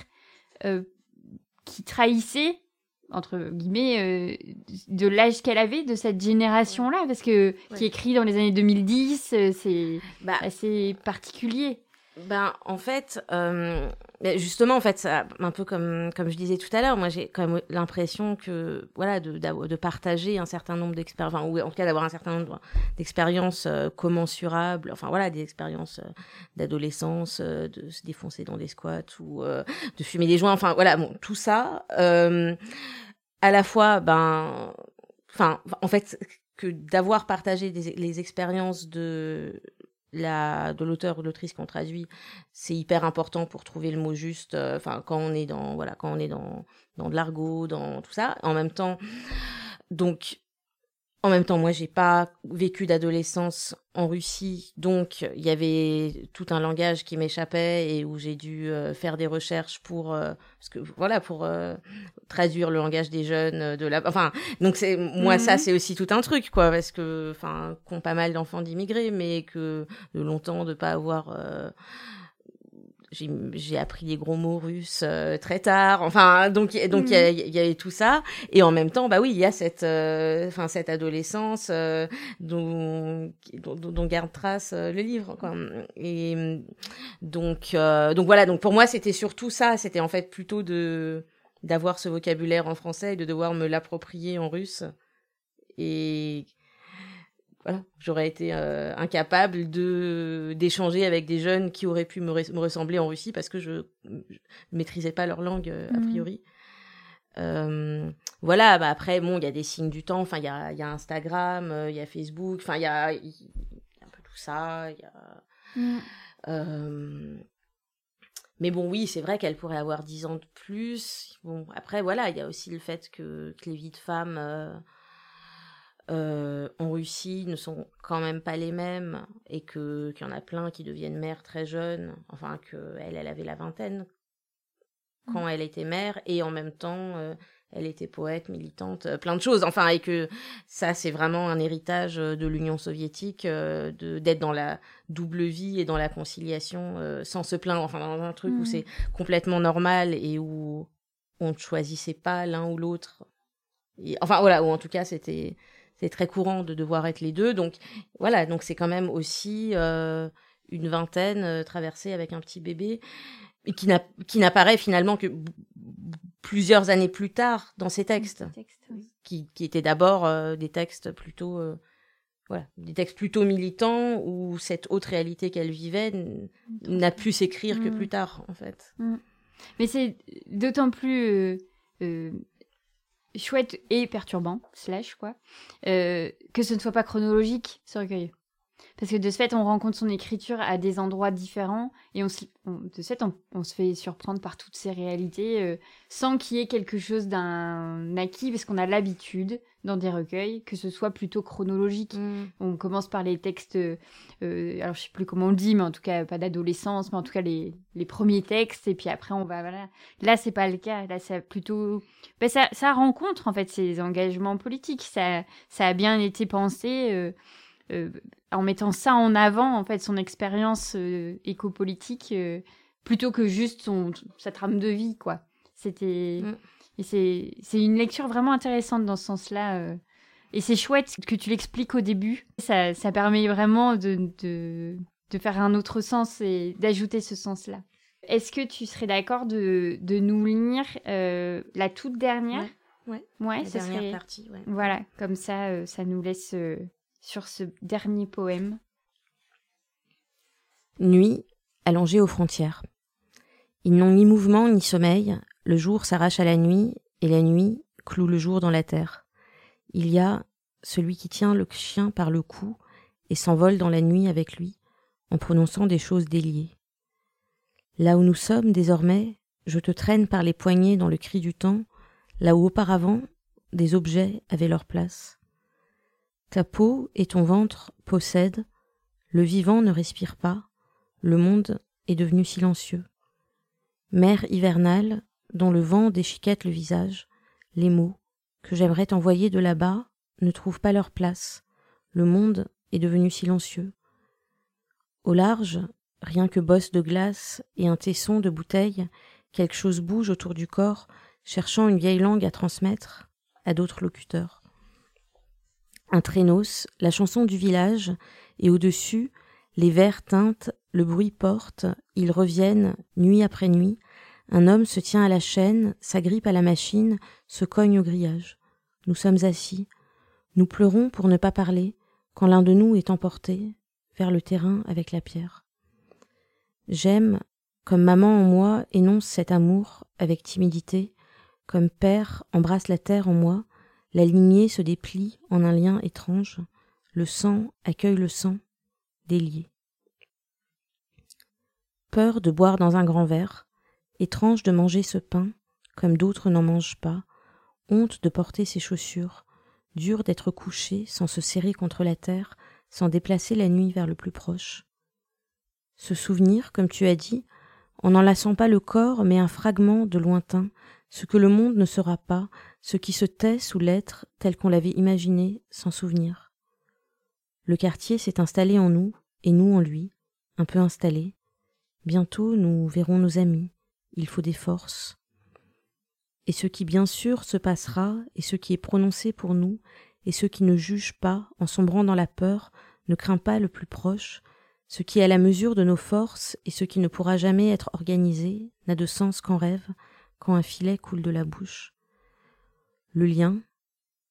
qui trahissait entre guillemets de l'âge qu'elle avait de cette génération là parce que qui est écrit dans les années 2010 c'est bah, assez particulier ben, en fait, euh, justement, en fait, ça, un peu comme, comme je disais tout à l'heure, moi j'ai quand même l'impression que, voilà, de, de, partager un certain nombre d'expériences, enfin, ou en tout cas d'avoir un certain nombre d'expériences euh, commensurables, enfin voilà, des expériences euh, d'adolescence, euh, de se défoncer dans des squats ou de fumer des joints, enfin voilà, bon, tout ça, à la fois, ben, enfin, en fait, que d'avoir partagé des, les expériences de de l'auteur ou l'autrice qu'on traduit, c'est hyper important pour trouver le mot juste. Euh, enfin, quand on est dans voilà, quand on est dans dans de l'argot, dans tout ça. En même temps, donc en même temps, moi, j'ai pas vécu d'adolescence en Russie, donc il y avait tout un langage qui m'échappait et où j'ai dû euh, faire des recherches pour, euh, parce que voilà, pour euh, traduire le langage des jeunes de la, enfin, donc c'est moi ça, mhm. c'est aussi tout un truc, quoi, parce que, enfin, qu'ont pas mal d'enfants d'immigrés, mais que de longtemps de pas avoir j'ai appris les gros mots russes euh, très tard. Enfin, donc donc il y, y, avait tout ça. Et en même temps, bah oui, il y a cette euh, enfin cette adolescence euh, dont, dont, dont garde trace le livre. Quoi. Et donc donc voilà. Donc pour moi, c'était surtout ça. C'était en fait plutôt de d'avoir ce vocabulaire en français et de devoir me l'approprier en russe. Et voilà, j'aurais été euh, incapable de d'échanger avec des jeunes qui auraient pu me, ressembler en Russie parce que je ne maîtrisais pas leur langue euh, a mmh. priori. Euh, voilà, bah après bon, il y a des signes du temps. Enfin, il y a, y a, Instagram, il y a Facebook. Enfin, il y a, y a un peu tout ça. Il y a. Mmh. Mais bon, oui, c'est vrai qu'elle pourrait avoir 10 ans de plus. Bon, après, voilà, il y a aussi le fait que, que les vies de femmes euh, en Russie ne sont quand même pas les mêmes et que qu'il y en a plein qui deviennent mères très jeunes, enfin que elle, elle avait la vingtaine quand mm. elle était mère et en même temps euh, elle était poète, militante, euh, plein de choses. Enfin et que ça c'est vraiment un héritage de l'Union soviétique de d'être dans la double vie et dans la conciliation sans se plaindre. Enfin dans un truc où mm. c'est complètement normal et où on ne choisissait pas l'un ou l'autre. Enfin voilà, ou en tout cas c'était c'est très courant de devoir être les deux. Donc voilà, donc c'est quand même aussi euh, une vingtaine euh, traversée avec un petit bébé qui n'apparaît finalement que plusieurs années plus tard dans ces textes, qui, qui étaient d'abord euh, des textes plutôt voilà, des textes plutôt militants où cette autre réalité qu'elle vivait n'a pu s'écrire que mm. plus tard en fait. Mm. Mais c'est d'autant plus chouette et perturbant, slash quoi, euh, que ce ne soit pas chronologique ce recueil. Parce que de ce fait, on rencontre son écriture à des endroits différents et on, de ce fait, on, se fait surprendre par toutes ces réalités euh, sans qu'il y ait quelque chose d'un acquis, parce qu'on a l'habitude dans des recueils que ce soit plutôt chronologique. Mm. On commence par les textes, euh, alors je sais plus comment on le dit, mais en tout cas pas d'adolescence, mais en tout cas les, les, premiers textes, et puis après on va voilà. Là c'est pas le cas, là c'est plutôt, ben, ça, ça rencontre en fait ces engagements politiques, ça, ça a bien été pensé. Euh, euh, en mettant ça en avant, en fait, son expérience euh, éco-politique, euh, plutôt que juste son, sa trame de vie, quoi. C'était. Mm. Et c'est une lecture vraiment intéressante dans ce sens-là. Et c'est chouette que tu l'expliques au début. Ça, ça permet vraiment de, de, de, faire un autre sens et d'ajouter ce sens-là. Est-ce que tu serais d'accord de, de, nous lire la toute dernière? Ouais. Ouais, la dernière partie. Ouais. Voilà, comme ça, ça nous laisse sur ce dernier poème. Nuit, allongée aux frontières. Ils n'ont ni mouvement ni sommeil, le jour s'arrache à la nuit, et la nuit cloue le jour dans la terre. Il y a celui qui tient le chien par le cou et s'envole dans la nuit avec lui, en prononçant des choses déliées. Là où nous sommes désormais, je te traîne par les poignets dans le cri du temps, là où auparavant des objets avaient leur place. Ta peau et ton ventre possèdent, le vivant ne respire pas, le monde est devenu silencieux. Mer hivernale, dont le vent déchiquette le visage, les mots, que j'aimerais t'envoyer de là-bas ne trouvent pas leur place. Le monde est devenu silencieux. Au large, rien que bosse de glace et un tesson de bouteille, quelque chose bouge autour du corps, cherchant une vieille langue à transmettre à d'autres locuteurs. Un traînos, la chanson du village, et au-dessus, les vers teintent, le bruit porte, ils reviennent, nuit après nuit, un homme se tient à la chaîne, s'agrippe à la machine, se cogne au grillage. Nous sommes assis, nous pleurons pour ne pas parler, quand l'un de nous est emporté vers le terrain avec la pierre. J'aime, comme maman en moi énonce cet amour avec timidité, comme père embrasse la terre en moi, la lignée se déplie en un lien étrange, le sang accueille le sang, délié. Peur de boire dans un grand verre, étrange de manger ce pain, comme d'autres n'en mangent pas, honte de porter ces chaussures, dur d'être couché sans se serrer contre la terre, sans déplacer la nuit vers le plus proche. Ce souvenir, comme tu as dit, en n'enlaçant pas le corps, mais un fragment de lointain, ce que le monde ne sera pas, ce qui se tait sous l'être tel qu'on l'avait imaginé sans souvenir. Le quartier s'est installé en nous, et nous en lui, un peu installé. Bientôt nous verrons nos amis, il faut des forces. Et ce qui bien sûr se passera, et ce qui est prononcé pour nous, et ce qui ne juge pas, en sombrant dans la peur, ne craint pas le plus proche, ce qui est à la mesure de nos forces, et ce qui ne pourra jamais être organisé, n'a de sens qu'en rêve, quand un filet coule de la bouche. Le lien.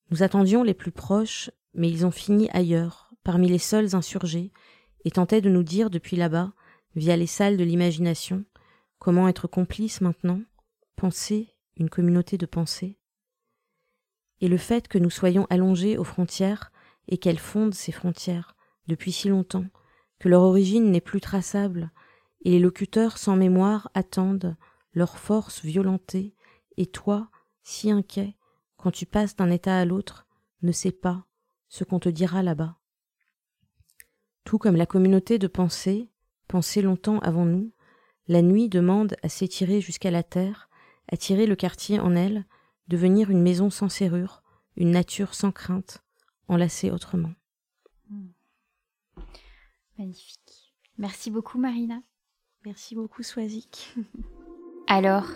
Nous attendions les plus proches, mais ils ont fini ailleurs, parmi les seuls insurgés, et tentaient de nous dire depuis là-bas, via les salles de l'imagination, comment être complices maintenant, penser une communauté de pensée. Et le fait que nous soyons allongés aux frontières et qu'elles fondent ces frontières depuis si longtemps, que leur origine n'est plus traçable, et les locuteurs sans mémoire attendent leur force violentée, et toi, si inquiet, quand tu passes d'un état à l'autre, ne sais pas ce qu'on te dira là-bas. Tout comme la communauté de pensée, pensée longtemps avant nous, la nuit demande à s'étirer jusqu'à la terre, attirer le quartier en elle, devenir une maison sans serrure, une nature sans crainte, enlacée autrement. Hmm. Magnifique. Merci beaucoup Marina. Merci beaucoup Swazik. Alors,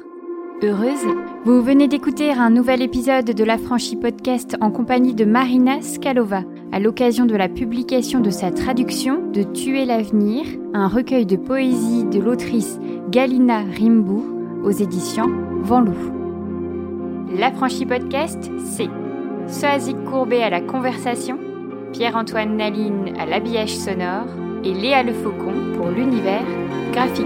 heureuse Vous venez d'écouter un nouvel épisode de La Franchie Podcast en compagnie de Marina Skalova, à l'occasion de la publication de sa traduction de Tuer l'avenir, un recueil de poésie de l'autrice Galina Rimbu aux éditions Venlou. L'affranchi podcast, c'est Soazic Courbet à la conversation, Pierre-Antoine Naline à l'habillage sonore et Léa Le Faucon pour l'univers graphique.